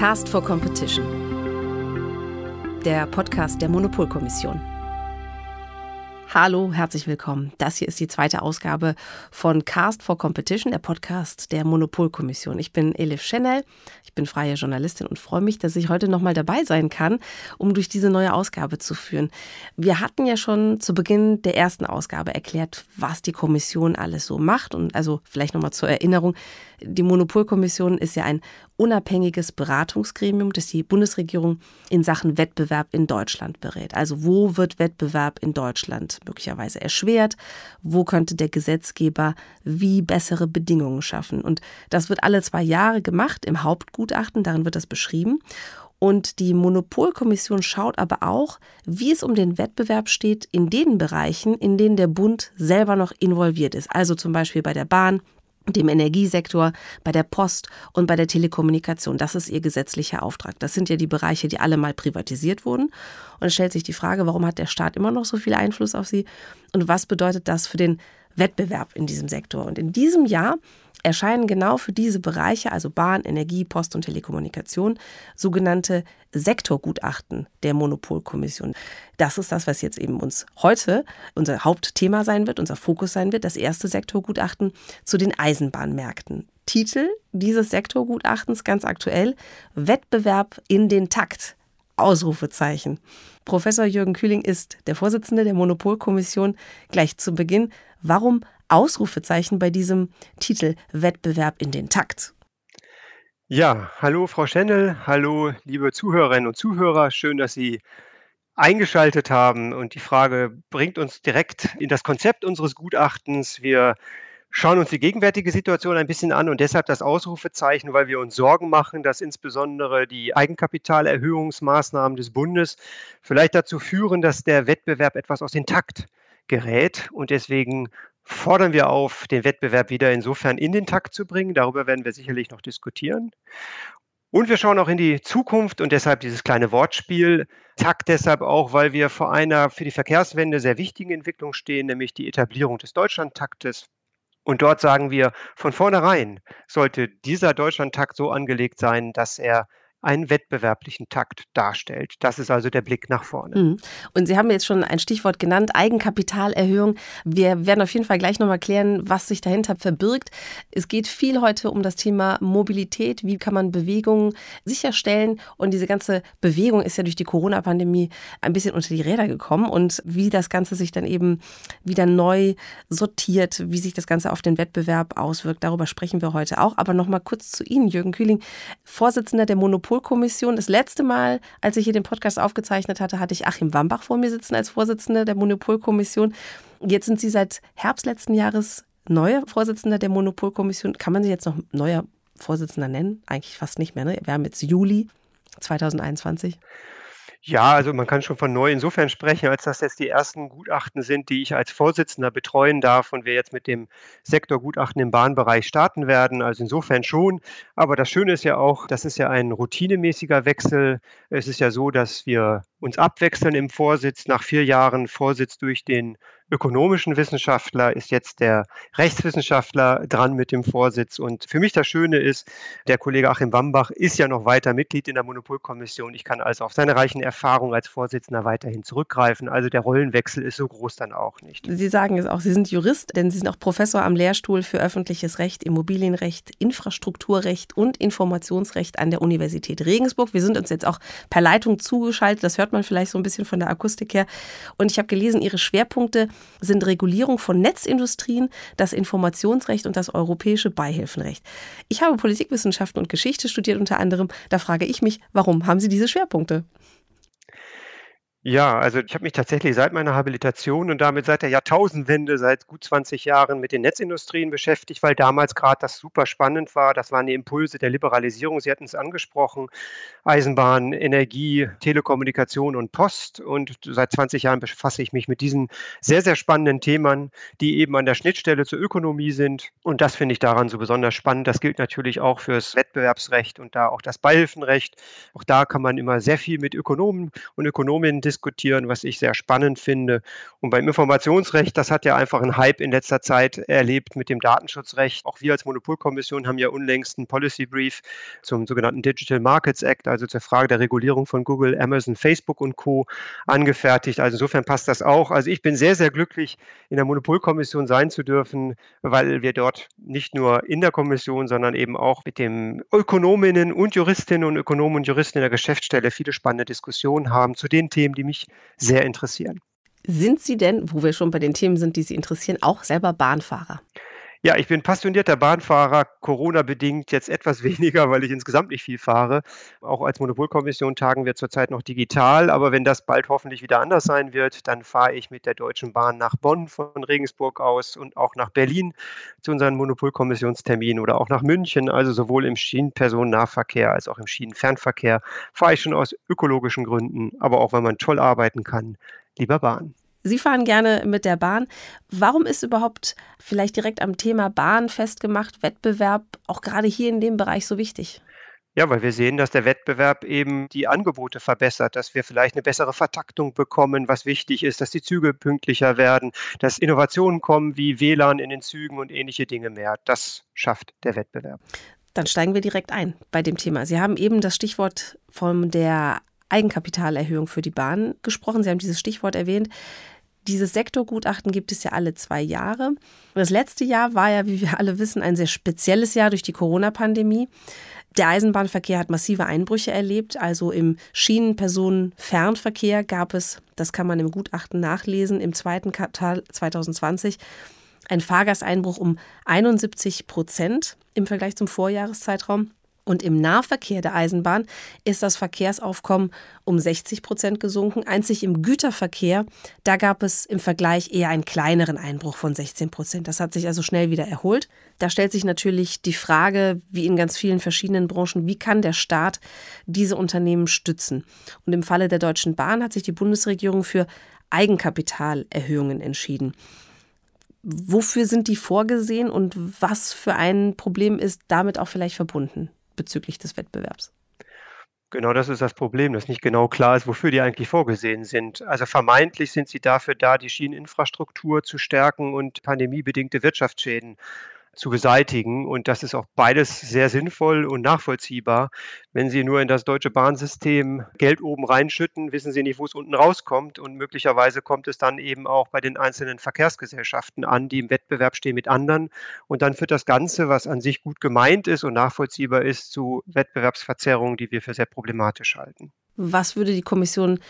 Cast for Competition. Der Podcast der Monopolkommission. Hallo, herzlich willkommen. Das hier ist die zweite Ausgabe von Cast for Competition, der Podcast der Monopolkommission. Ich bin Elif Schenel, ich bin freie Journalistin und freue mich, dass ich heute nochmal dabei sein kann, um durch diese neue Ausgabe zu führen. Wir hatten ja schon zu Beginn der ersten Ausgabe erklärt, was die Kommission alles so macht und also vielleicht nochmal zur Erinnerung, die Monopolkommission ist ja ein unabhängiges Beratungsgremium, das die Bundesregierung in Sachen Wettbewerb in Deutschland berät. Also wo wird Wettbewerb in Deutschland möglicherweise erschwert? Wo könnte der Gesetzgeber wie bessere Bedingungen schaffen? Und das wird alle zwei Jahre gemacht im Hauptgutachten, darin wird das beschrieben. Und die Monopolkommission schaut aber auch, wie es um den Wettbewerb steht in den Bereichen, in denen der Bund selber noch involviert ist. Also zum Beispiel bei der Bahn, dem Energiesektor, bei der Post und bei der Telekommunikation. Das ist ihr gesetzlicher Auftrag. Das sind ja die Bereiche, die alle mal privatisiert wurden. Und es stellt sich die Frage, warum hat der Staat immer noch so viel Einfluss auf sie? Und was bedeutet das für den Wettbewerb in diesem Sektor? Und in diesem Jahr erscheinen genau für diese Bereiche, also Bahn, Energie, Post und Telekommunikation, sogenannte Sektorgutachten der Monopolkommission. Das ist das, was jetzt eben uns heute unser Hauptthema sein wird, unser Fokus sein wird, das erste Sektorgutachten zu den Eisenbahnmärkten. Titel dieses Sektorgutachtens ganz aktuell Wettbewerb in den Takt. Ausrufezeichen. Professor Jürgen Kühling ist der Vorsitzende der Monopolkommission. Gleich zu Beginn, warum Ausrufezeichen bei diesem Titel Wettbewerb in den Takt. Ja, hallo Frau Schendel, hallo liebe Zuhörerinnen und Zuhörer, schön, dass Sie eingeschaltet haben und die Frage bringt uns direkt in das Konzept unseres Gutachtens. Wir schauen uns die gegenwärtige Situation ein bisschen an und deshalb das Ausrufezeichen, weil wir uns Sorgen machen, dass insbesondere die Eigenkapitalerhöhungsmaßnahmen des Bundes vielleicht dazu führen, dass der Wettbewerb etwas aus dem Takt gerät und deswegen fordern wir auf, den Wettbewerb wieder insofern in den Takt zu bringen. Darüber werden wir sicherlich noch diskutieren. Und wir schauen auch in die Zukunft und deshalb dieses kleine Wortspiel. Takt deshalb auch, weil wir vor einer für die Verkehrswende sehr wichtigen Entwicklung stehen, nämlich die Etablierung des Deutschlandtaktes. Und dort sagen wir, von vornherein sollte dieser Deutschlandtakt so angelegt sein, dass er einen wettbewerblichen Takt darstellt. Das ist also der Blick nach vorne. Mhm. Und Sie haben jetzt schon ein Stichwort genannt, Eigenkapitalerhöhung. Wir werden auf jeden Fall gleich nochmal klären, was sich dahinter verbirgt. Es geht viel heute um das Thema Mobilität. Wie kann man Bewegungen sicherstellen? Und diese ganze Bewegung ist ja durch die Corona-Pandemie ein bisschen unter die Räder gekommen. Und wie das Ganze sich dann eben wieder neu sortiert, wie sich das Ganze auf den Wettbewerb auswirkt, darüber sprechen wir heute auch. Aber nochmal kurz zu Ihnen, Jürgen Kühling, Vorsitzender der Monopol Monopolkommission. Das letzte Mal, als ich hier den Podcast aufgezeichnet hatte, hatte ich Achim Wambach vor mir sitzen als Vorsitzender der Monopolkommission. Jetzt sind Sie seit Herbst letzten Jahres neuer Vorsitzender der Monopolkommission. Kann man Sie jetzt noch neuer Vorsitzender nennen? Eigentlich fast nicht mehr. Ne? Wir haben jetzt Juli 2021. Ja, also man kann schon von neu insofern sprechen, als dass jetzt die ersten Gutachten sind, die ich als Vorsitzender betreuen darf und wir jetzt mit dem Sektorgutachten im Bahnbereich starten werden. Also insofern schon. Aber das Schöne ist ja auch, das ist ja ein routinemäßiger Wechsel. Es ist ja so, dass wir uns abwechseln im Vorsitz. Nach vier Jahren Vorsitz durch den ökonomischen Wissenschaftler ist jetzt der Rechtswissenschaftler dran mit dem Vorsitz. Und für mich das Schöne ist, der Kollege Achim Wambach ist ja noch weiter Mitglied in der Monopolkommission. Ich kann also auf seine reichen Erfahrungen als Vorsitzender weiterhin zurückgreifen. Also der Rollenwechsel ist so groß dann auch nicht. Sie sagen es auch, Sie sind Jurist, denn Sie sind auch Professor am Lehrstuhl für öffentliches Recht, Immobilienrecht, Infrastrukturrecht und Informationsrecht an der Universität Regensburg. Wir sind uns jetzt auch per Leitung zugeschaltet. Das hört man vielleicht so ein bisschen von der Akustik her. Und ich habe gelesen, Ihre Schwerpunkte sind Regulierung von Netzindustrien, das Informationsrecht und das europäische Beihilfenrecht. Ich habe Politikwissenschaften und Geschichte studiert unter anderem. Da frage ich mich, warum haben Sie diese Schwerpunkte? Ja, also ich habe mich tatsächlich seit meiner Habilitation und damit seit der Jahrtausendwende, seit gut 20 Jahren mit den Netzindustrien beschäftigt, weil damals gerade das super spannend war. Das waren die Impulse der Liberalisierung. Sie hatten es angesprochen. Eisenbahn, Energie, Telekommunikation und Post. Und seit 20 Jahren befasse ich mich mit diesen sehr, sehr spannenden Themen, die eben an der Schnittstelle zur Ökonomie sind. Und das finde ich daran so besonders spannend. Das gilt natürlich auch fürs Wettbewerbsrecht und da auch das Beihilfenrecht. Auch da kann man immer sehr viel mit Ökonomen und Ökonominnen diskutieren, was ich sehr spannend finde. Und beim Informationsrecht, das hat ja einfach einen Hype in letzter Zeit erlebt mit dem Datenschutzrecht. Auch wir als Monopolkommission haben ja unlängst einen Policy Brief zum sogenannten Digital Markets Act, also zur Frage der Regulierung von Google, Amazon, Facebook und Co. angefertigt. Also insofern passt das auch. Also ich bin sehr, sehr glücklich, in der Monopolkommission sein zu dürfen, weil wir dort nicht nur in der Kommission, sondern eben auch mit den Ökonominnen und Juristinnen und Ökonomen und Juristen in der Geschäftsstelle viele spannende Diskussionen haben zu den Themen, die mich sehr interessieren. Sind Sie denn, wo wir schon bei den Themen sind, die Sie interessieren, auch selber Bahnfahrer? Ja, ich bin passionierter Bahnfahrer, Corona-bedingt jetzt etwas weniger, weil ich insgesamt nicht viel fahre. Auch als Monopolkommission tagen wir zurzeit noch digital, aber wenn das bald hoffentlich wieder anders sein wird, dann fahre ich mit der Deutschen Bahn nach Bonn von Regensburg aus und auch nach Berlin zu unseren Monopolkommissionsterminen oder auch nach München. Also sowohl im Schienenpersonennahverkehr als auch im Schienenfernverkehr fahre ich schon aus ökologischen Gründen, aber auch weil man toll arbeiten kann, lieber Bahn. Sie fahren gerne mit der Bahn. Warum ist überhaupt vielleicht direkt am Thema Bahn festgemacht, Wettbewerb auch gerade hier in dem Bereich so wichtig? Ja, weil wir sehen, dass der Wettbewerb eben die Angebote verbessert, dass wir vielleicht eine bessere Vertaktung bekommen, was wichtig ist, dass die Züge pünktlicher werden, dass Innovationen kommen wie WLAN in den Zügen und ähnliche Dinge mehr. Das schafft der Wettbewerb. Dann steigen wir direkt ein bei dem Thema. Sie haben eben das Stichwort von der Eigenkapitalerhöhung für die Bahn gesprochen. Sie haben dieses Stichwort erwähnt. Dieses Sektorgutachten gibt es ja alle zwei Jahre. Das letzte Jahr war ja, wie wir alle wissen, ein sehr spezielles Jahr durch die Corona-Pandemie. Der Eisenbahnverkehr hat massive Einbrüche erlebt. Also im Schienenpersonenfernverkehr gab es, das kann man im Gutachten nachlesen, im zweiten Quartal 2020 ein Fahrgasteinbruch um 71 Prozent im Vergleich zum Vorjahreszeitraum. Und im Nahverkehr der Eisenbahn ist das Verkehrsaufkommen um 60 Prozent gesunken. Einzig im Güterverkehr, da gab es im Vergleich eher einen kleineren Einbruch von 16 Prozent. Das hat sich also schnell wieder erholt. Da stellt sich natürlich die Frage, wie in ganz vielen verschiedenen Branchen, wie kann der Staat diese Unternehmen stützen? Und im Falle der Deutschen Bahn hat sich die Bundesregierung für Eigenkapitalerhöhungen entschieden. Wofür sind die vorgesehen und was für ein Problem ist damit auch vielleicht verbunden? Bezüglich des Wettbewerbs. Genau das ist das Problem, dass nicht genau klar ist, wofür die eigentlich vorgesehen sind. Also vermeintlich sind sie dafür da, die Schieneninfrastruktur zu stärken und pandemiebedingte Wirtschaftsschäden zu beseitigen. Und das ist auch beides sehr sinnvoll und nachvollziehbar. Wenn Sie nur in das deutsche Bahnsystem Geld oben reinschütten, wissen Sie nicht, wo es unten rauskommt. Und möglicherweise kommt es dann eben auch bei den einzelnen Verkehrsgesellschaften an, die im Wettbewerb stehen mit anderen. Und dann führt das Ganze, was an sich gut gemeint ist und nachvollziehbar ist, zu Wettbewerbsverzerrungen, die wir für sehr problematisch halten. Was würde die Kommission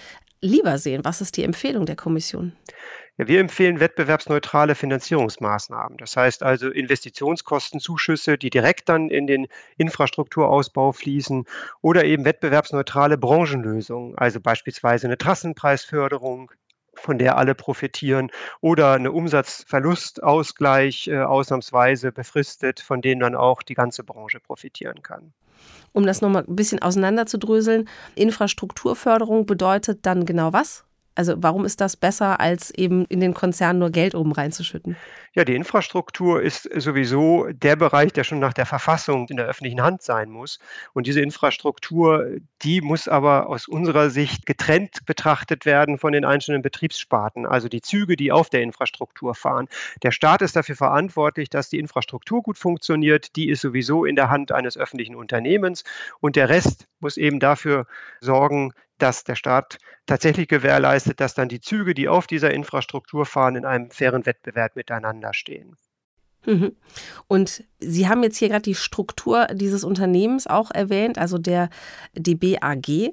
lieber sehen? Was ist die Empfehlung der Kommission? Ja, wir empfehlen wettbewerbsneutrale Finanzierungsmaßnahmen. Das heißt also Investitionskostenzuschüsse, die direkt dann in den Infrastrukturausbau fließen oder eben wettbewerbsneutrale Branchenlösungen, also beispielsweise eine Trassenpreisförderung, von der alle profitieren oder eine Umsatzverlustausgleich äh, ausnahmsweise befristet, von dem dann auch die ganze Branche profitieren kann. Um das nochmal ein bisschen auseinanderzudröseln, Infrastrukturförderung bedeutet dann genau was? Also warum ist das besser, als eben in den Konzernen nur Geld oben reinzuschütten? Ja, die Infrastruktur ist sowieso der Bereich, der schon nach der Verfassung in der öffentlichen Hand sein muss. Und diese Infrastruktur, die muss aber aus unserer Sicht getrennt betrachtet werden von den einzelnen Betriebssparten, also die Züge, die auf der Infrastruktur fahren. Der Staat ist dafür verantwortlich, dass die Infrastruktur gut funktioniert. Die ist sowieso in der Hand eines öffentlichen Unternehmens. Und der Rest muss eben dafür sorgen, dass der Staat tatsächlich gewährleistet, dass dann die Züge, die auf dieser Infrastruktur fahren, in einem fairen Wettbewerb miteinander stehen. Mhm. Und Sie haben jetzt hier gerade die Struktur dieses Unternehmens auch erwähnt, also der DBAG.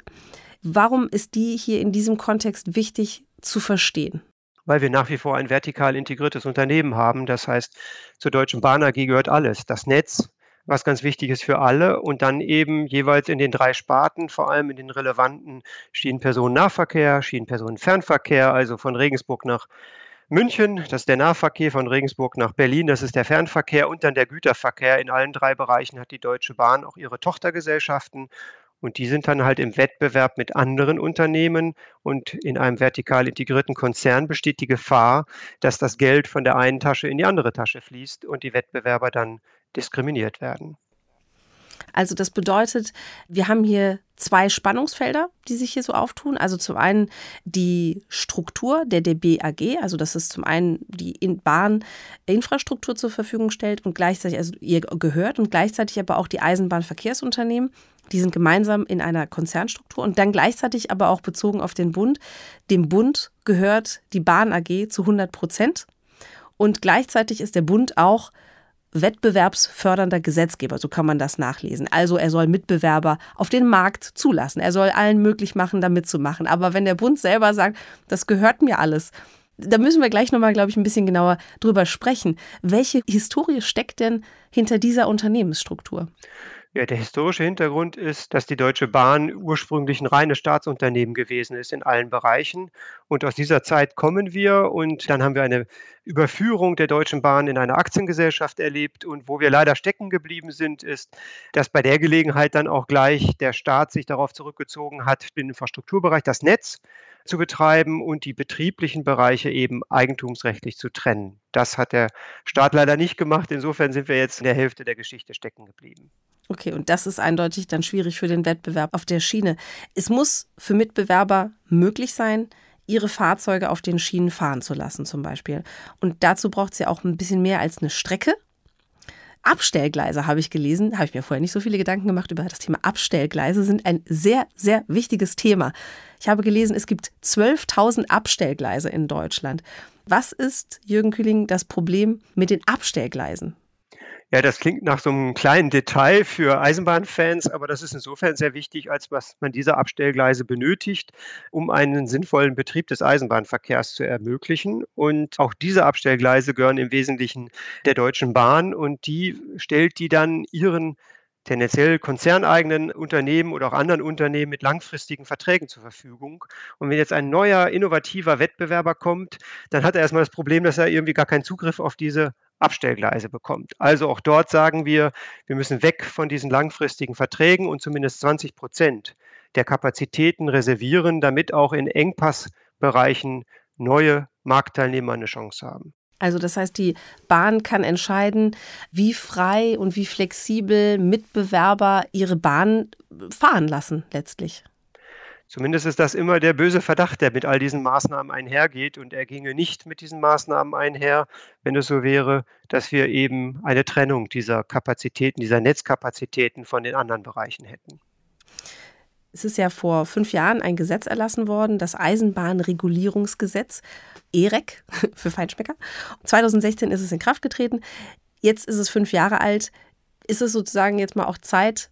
Warum ist die hier in diesem Kontext wichtig zu verstehen? Weil wir nach wie vor ein vertikal integriertes Unternehmen haben. Das heißt, zur Deutschen Bahn AG gehört alles. Das Netz, was ganz wichtig ist für alle und dann eben jeweils in den drei Sparten, vor allem in den relevanten Schienenpersonennahverkehr, Schienenpersonenfernverkehr, also von Regensburg nach München, das ist der Nahverkehr von Regensburg nach Berlin, das ist der Fernverkehr und dann der Güterverkehr. In allen drei Bereichen hat die Deutsche Bahn auch ihre Tochtergesellschaften und die sind dann halt im Wettbewerb mit anderen Unternehmen und in einem vertikal integrierten Konzern besteht die Gefahr, dass das Geld von der einen Tasche in die andere Tasche fließt und die Wettbewerber dann diskriminiert werden. Also das bedeutet, wir haben hier zwei Spannungsfelder, die sich hier so auftun. Also zum einen die Struktur der DB AG, also dass es zum einen die Bahninfrastruktur zur Verfügung stellt und gleichzeitig, also ihr gehört und gleichzeitig aber auch die Eisenbahnverkehrsunternehmen. Die sind gemeinsam in einer Konzernstruktur und dann gleichzeitig aber auch bezogen auf den Bund. Dem Bund gehört die Bahn AG zu 100 Prozent und gleichzeitig ist der Bund auch wettbewerbsfördernder Gesetzgeber, so kann man das nachlesen. Also er soll Mitbewerber auf den Markt zulassen. Er soll allen möglich machen, da mitzumachen. Aber wenn der Bund selber sagt, das gehört mir alles, da müssen wir gleich nochmal, glaube ich, ein bisschen genauer drüber sprechen. Welche Historie steckt denn hinter dieser Unternehmensstruktur? Ja, der historische Hintergrund ist, dass die Deutsche Bahn ursprünglich ein reines Staatsunternehmen gewesen ist in allen Bereichen. Und aus dieser Zeit kommen wir und dann haben wir eine Überführung der Deutschen Bahn in eine Aktiengesellschaft erlebt. Und wo wir leider stecken geblieben sind, ist, dass bei der Gelegenheit dann auch gleich der Staat sich darauf zurückgezogen hat, den Infrastrukturbereich, das Netz zu betreiben und die betrieblichen Bereiche eben eigentumsrechtlich zu trennen. Das hat der Staat leider nicht gemacht. Insofern sind wir jetzt in der Hälfte der Geschichte stecken geblieben. Okay, und das ist eindeutig dann schwierig für den Wettbewerb auf der Schiene. Es muss für Mitbewerber möglich sein, ihre Fahrzeuge auf den Schienen fahren zu lassen, zum Beispiel. Und dazu braucht es ja auch ein bisschen mehr als eine Strecke. Abstellgleise habe ich gelesen, habe ich mir vorher nicht so viele Gedanken gemacht über das Thema Abstellgleise, sind ein sehr, sehr wichtiges Thema. Ich habe gelesen, es gibt 12.000 Abstellgleise in Deutschland. Was ist, Jürgen Kühling, das Problem mit den Abstellgleisen? Ja, das klingt nach so einem kleinen Detail für Eisenbahnfans, aber das ist insofern sehr wichtig, als was man diese Abstellgleise benötigt, um einen sinnvollen Betrieb des Eisenbahnverkehrs zu ermöglichen. Und auch diese Abstellgleise gehören im Wesentlichen der Deutschen Bahn und die stellt die dann ihren tendenziell konzerneigenen Unternehmen oder auch anderen Unternehmen mit langfristigen Verträgen zur Verfügung. Und wenn jetzt ein neuer, innovativer Wettbewerber kommt, dann hat er erstmal das Problem, dass er irgendwie gar keinen Zugriff auf diese Abstellgleise bekommt. Also auch dort sagen wir, wir müssen weg von diesen langfristigen Verträgen und zumindest 20 Prozent der Kapazitäten reservieren, damit auch in Engpassbereichen neue Marktteilnehmer eine Chance haben. Also das heißt, die Bahn kann entscheiden, wie frei und wie flexibel Mitbewerber ihre Bahn fahren lassen letztlich. Zumindest ist das immer der böse Verdacht, der mit all diesen Maßnahmen einhergeht. Und er ginge nicht mit diesen Maßnahmen einher, wenn es so wäre, dass wir eben eine Trennung dieser Kapazitäten, dieser Netzkapazitäten von den anderen Bereichen hätten. Es ist ja vor fünf Jahren ein Gesetz erlassen worden, das Eisenbahnregulierungsgesetz, EREC für Feinschmecker. 2016 ist es in Kraft getreten. Jetzt ist es fünf Jahre alt. Ist es sozusagen jetzt mal auch Zeit,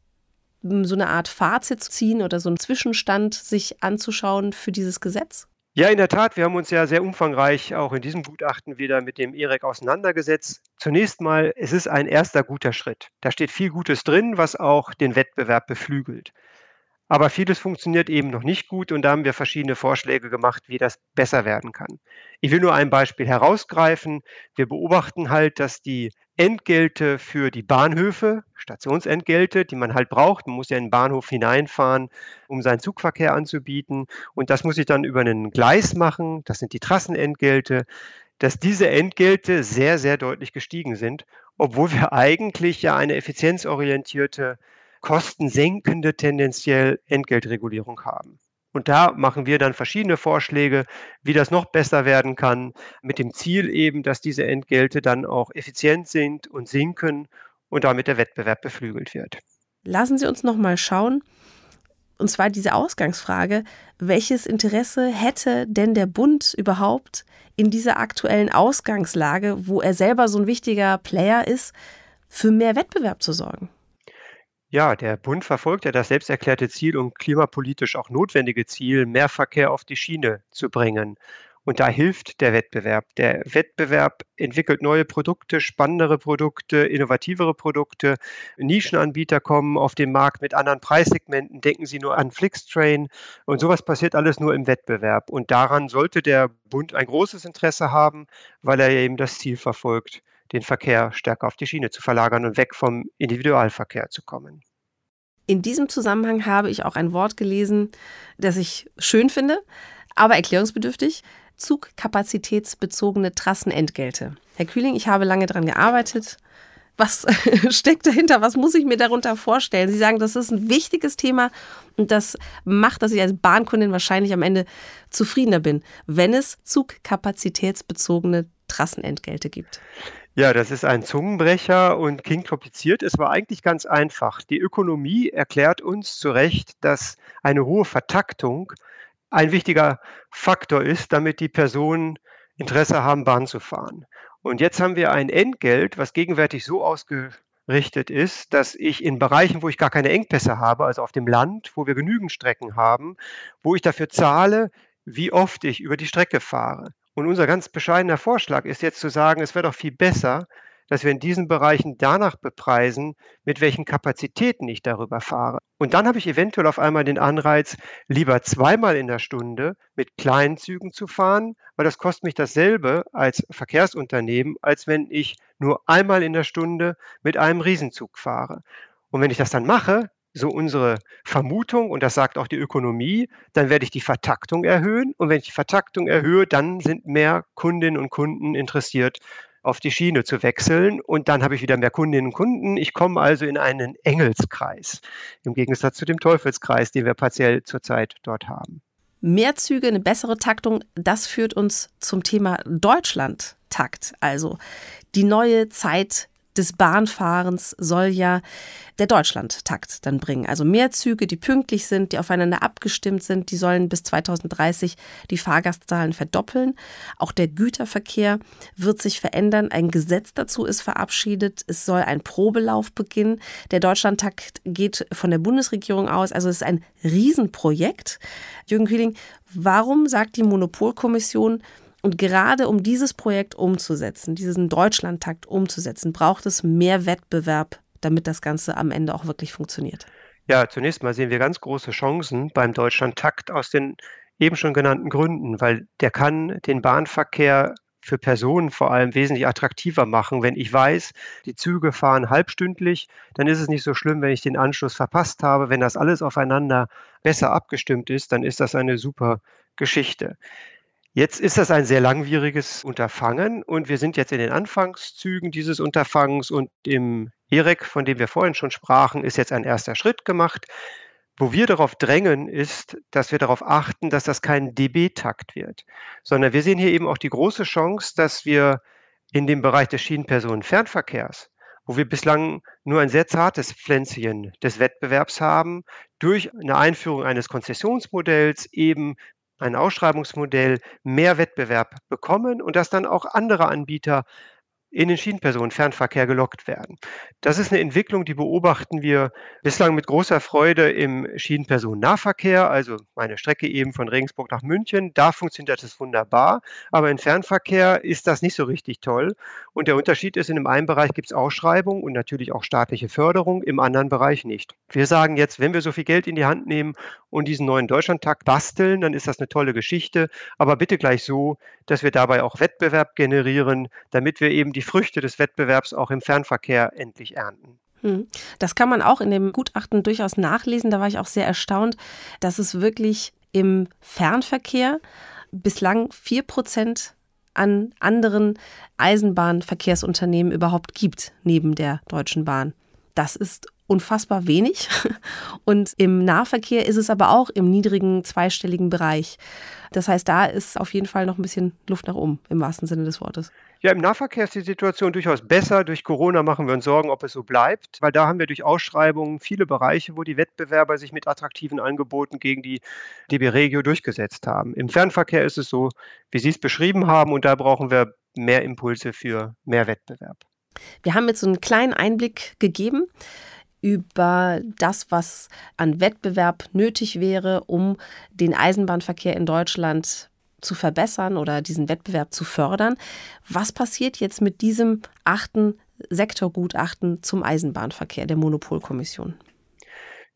so eine Art Fazit zu ziehen oder so einen Zwischenstand sich anzuschauen für dieses Gesetz? Ja, in der Tat. Wir haben uns ja sehr umfangreich auch in diesem Gutachten wieder mit dem EREC auseinandergesetzt. Zunächst mal, es ist ein erster guter Schritt. Da steht viel Gutes drin, was auch den Wettbewerb beflügelt. Aber vieles funktioniert eben noch nicht gut und da haben wir verschiedene Vorschläge gemacht, wie das besser werden kann. Ich will nur ein Beispiel herausgreifen. Wir beobachten halt, dass die Entgelte für die Bahnhöfe, Stationsentgelte, die man halt braucht, man muss ja in den Bahnhof hineinfahren, um seinen Zugverkehr anzubieten und das muss ich dann über einen Gleis machen, das sind die Trassenentgelte, dass diese Entgelte sehr, sehr deutlich gestiegen sind, obwohl wir eigentlich ja eine effizienzorientierte kostensenkende tendenziell Entgeltregulierung haben. Und da machen wir dann verschiedene Vorschläge, wie das noch besser werden kann, mit dem Ziel eben, dass diese Entgelte dann auch effizient sind und sinken und damit der Wettbewerb beflügelt wird. Lassen Sie uns noch mal schauen, und zwar diese Ausgangsfrage, welches Interesse hätte denn der Bund überhaupt in dieser aktuellen Ausgangslage, wo er selber so ein wichtiger Player ist, für mehr Wettbewerb zu sorgen? Ja, der Bund verfolgt ja das selbst erklärte Ziel und klimapolitisch auch notwendige Ziel, mehr Verkehr auf die Schiene zu bringen. Und da hilft der Wettbewerb. Der Wettbewerb entwickelt neue Produkte, spannendere Produkte, innovativere Produkte. Nischenanbieter kommen auf den Markt mit anderen Preissegmenten. Denken Sie nur an Flixtrain. Und sowas passiert alles nur im Wettbewerb. Und daran sollte der Bund ein großes Interesse haben, weil er eben das Ziel verfolgt, den Verkehr stärker auf die Schiene zu verlagern und weg vom Individualverkehr zu kommen. In diesem Zusammenhang habe ich auch ein Wort gelesen, das ich schön finde, aber erklärungsbedürftig. Zugkapazitätsbezogene Trassenentgelte. Herr Kühling, ich habe lange daran gearbeitet. Was steckt dahinter? Was muss ich mir darunter vorstellen? Sie sagen, das ist ein wichtiges Thema und das macht, dass ich als Bahnkundin wahrscheinlich am Ende zufriedener bin, wenn es zugkapazitätsbezogene Trassenentgelte gibt. Ja, das ist ein Zungenbrecher und klingt kompliziert. Es war eigentlich ganz einfach. Die Ökonomie erklärt uns zu Recht, dass eine hohe Vertaktung ein wichtiger Faktor ist, damit die Personen Interesse haben, Bahn zu fahren. Und jetzt haben wir ein Entgelt, was gegenwärtig so ausgerichtet ist, dass ich in Bereichen, wo ich gar keine Engpässe habe, also auf dem Land, wo wir genügend Strecken haben, wo ich dafür zahle, wie oft ich über die Strecke fahre. Und unser ganz bescheidener Vorschlag ist jetzt zu sagen, es wäre doch viel besser, dass wir in diesen Bereichen danach bepreisen, mit welchen Kapazitäten ich darüber fahre. Und dann habe ich eventuell auf einmal den Anreiz, lieber zweimal in der Stunde mit kleinen Zügen zu fahren, weil das kostet mich dasselbe als Verkehrsunternehmen, als wenn ich nur einmal in der Stunde mit einem Riesenzug fahre. Und wenn ich das dann mache, so unsere Vermutung, und das sagt auch die Ökonomie, dann werde ich die Vertaktung erhöhen. Und wenn ich die Vertaktung erhöhe, dann sind mehr Kundinnen und Kunden interessiert, auf die Schiene zu wechseln. Und dann habe ich wieder mehr Kundinnen und Kunden. Ich komme also in einen Engelskreis, im Gegensatz zu dem Teufelskreis, den wir partiell zurzeit dort haben. Mehr Züge, eine bessere Taktung, das führt uns zum Thema Deutschland-Takt. Also die neue Zeit des Bahnfahrens soll ja der Deutschlandtakt dann bringen. Also mehr Züge, die pünktlich sind, die aufeinander abgestimmt sind, die sollen bis 2030 die Fahrgastzahlen verdoppeln. Auch der Güterverkehr wird sich verändern. Ein Gesetz dazu ist verabschiedet. Es soll ein Probelauf beginnen. Der Deutschlandtakt geht von der Bundesregierung aus. Also es ist ein Riesenprojekt. Jürgen Kühling, warum sagt die Monopolkommission, und gerade um dieses Projekt umzusetzen, diesen Deutschlandtakt umzusetzen, braucht es mehr Wettbewerb, damit das Ganze am Ende auch wirklich funktioniert. Ja, zunächst mal sehen wir ganz große Chancen beim Deutschlandtakt aus den eben schon genannten Gründen, weil der kann den Bahnverkehr für Personen vor allem wesentlich attraktiver machen. Wenn ich weiß, die Züge fahren halbstündlich, dann ist es nicht so schlimm, wenn ich den Anschluss verpasst habe. Wenn das alles aufeinander besser abgestimmt ist, dann ist das eine super Geschichte. Jetzt ist das ein sehr langwieriges Unterfangen und wir sind jetzt in den Anfangszügen dieses Unterfangens und im EREC, von dem wir vorhin schon sprachen, ist jetzt ein erster Schritt gemacht. Wo wir darauf drängen, ist, dass wir darauf achten, dass das kein DB-Takt wird, sondern wir sehen hier eben auch die große Chance, dass wir in dem Bereich des Schienenpersonenfernverkehrs, wo wir bislang nur ein sehr zartes Pflänzchen des Wettbewerbs haben, durch eine Einführung eines Konzessionsmodells eben ein Ausschreibungsmodell mehr Wettbewerb bekommen und dass dann auch andere Anbieter in den Schienenpersonenfernverkehr gelockt werden. Das ist eine Entwicklung, die beobachten wir bislang mit großer Freude im Schienenpersonennahverkehr, also meine Strecke eben von Regensburg nach München. Da funktioniert das wunderbar, aber im Fernverkehr ist das nicht so richtig toll. Und der Unterschied ist, in dem einen Bereich gibt es Ausschreibung und natürlich auch staatliche Förderung, im anderen Bereich nicht. Wir sagen jetzt, wenn wir so viel Geld in die Hand nehmen und diesen neuen Deutschlandtakt basteln, dann ist das eine tolle Geschichte, aber bitte gleich so, dass wir dabei auch Wettbewerb generieren, damit wir eben die Früchte des Wettbewerbs auch im Fernverkehr endlich ernten. Hm. Das kann man auch in dem Gutachten durchaus nachlesen. Da war ich auch sehr erstaunt, dass es wirklich im Fernverkehr bislang 4 Prozent an anderen Eisenbahnverkehrsunternehmen überhaupt gibt, neben der Deutschen Bahn. Das ist unfassbar wenig. Und im Nahverkehr ist es aber auch im niedrigen zweistelligen Bereich. Das heißt, da ist auf jeden Fall noch ein bisschen Luft nach oben, im wahrsten Sinne des Wortes. Ja, im Nahverkehr ist die Situation durchaus besser. Durch Corona machen wir uns Sorgen, ob es so bleibt, weil da haben wir durch Ausschreibungen viele Bereiche, wo die Wettbewerber sich mit attraktiven Angeboten gegen die DB Regio durchgesetzt haben. Im Fernverkehr ist es so, wie Sie es beschrieben haben, und da brauchen wir mehr Impulse für mehr Wettbewerb. Wir haben jetzt so einen kleinen Einblick gegeben über das, was an Wettbewerb nötig wäre, um den Eisenbahnverkehr in Deutschland zu verbessern oder diesen Wettbewerb zu fördern. Was passiert jetzt mit diesem achten Sektorgutachten zum Eisenbahnverkehr der Monopolkommission?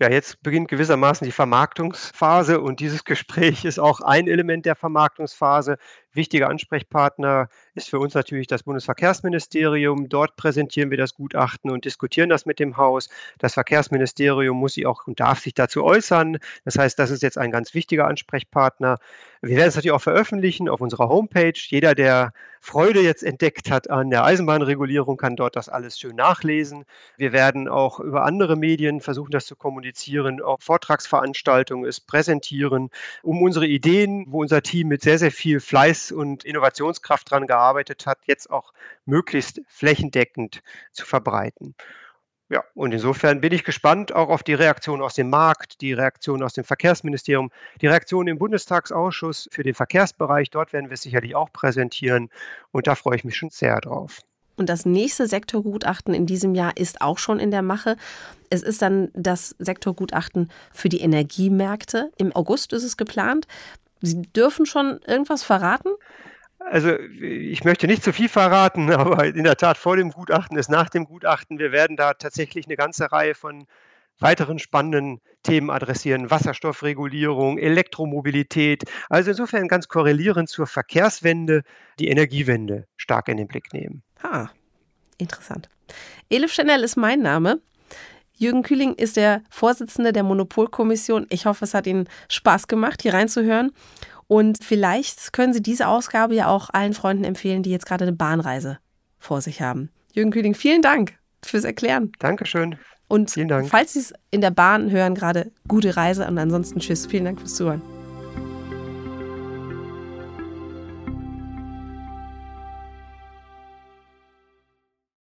Ja, jetzt beginnt gewissermaßen die Vermarktungsphase und dieses Gespräch ist auch ein Element der Vermarktungsphase. Wichtiger Ansprechpartner ist für uns natürlich das Bundesverkehrsministerium. Dort präsentieren wir das Gutachten und diskutieren das mit dem Haus. Das Verkehrsministerium muss sich auch und darf sich dazu äußern. Das heißt, das ist jetzt ein ganz wichtiger Ansprechpartner. Wir werden es natürlich auch veröffentlichen auf unserer Homepage. Jeder, der Freude jetzt entdeckt hat an der Eisenbahnregulierung, kann dort das alles schön nachlesen. Wir werden auch über andere Medien versuchen, das zu kommunizieren, auch Vortragsveranstaltungen es präsentieren, um unsere Ideen, wo unser Team mit sehr, sehr viel Fleiß und Innovationskraft dran gearbeitet hat, jetzt auch möglichst flächendeckend zu verbreiten. Ja, und insofern bin ich gespannt auch auf die Reaktion aus dem Markt, die Reaktion aus dem Verkehrsministerium, die Reaktion im Bundestagsausschuss für den Verkehrsbereich. Dort werden wir es sicherlich auch präsentieren und da freue ich mich schon sehr drauf. Und das nächste Sektorgutachten in diesem Jahr ist auch schon in der Mache. Es ist dann das Sektorgutachten für die Energiemärkte. Im August ist es geplant. Sie dürfen schon irgendwas verraten? Also ich möchte nicht zu viel verraten, aber in der Tat vor dem Gutachten ist nach dem Gutachten. Wir werden da tatsächlich eine ganze Reihe von weiteren spannenden Themen adressieren. Wasserstoffregulierung, Elektromobilität. Also insofern ganz korrelierend zur Verkehrswende, die Energiewende stark in den Blick nehmen. Ha, interessant. Elif Chanel ist mein Name. Jürgen Kühling ist der Vorsitzende der Monopolkommission. Ich hoffe, es hat Ihnen Spaß gemacht, hier reinzuhören. Und vielleicht können Sie diese Ausgabe ja auch allen Freunden empfehlen, die jetzt gerade eine Bahnreise vor sich haben. Jürgen Kühling, vielen Dank fürs Erklären. Dankeschön. Und vielen Dank. falls Sie es in der Bahn hören, gerade gute Reise und ansonsten tschüss. Vielen Dank fürs Zuhören.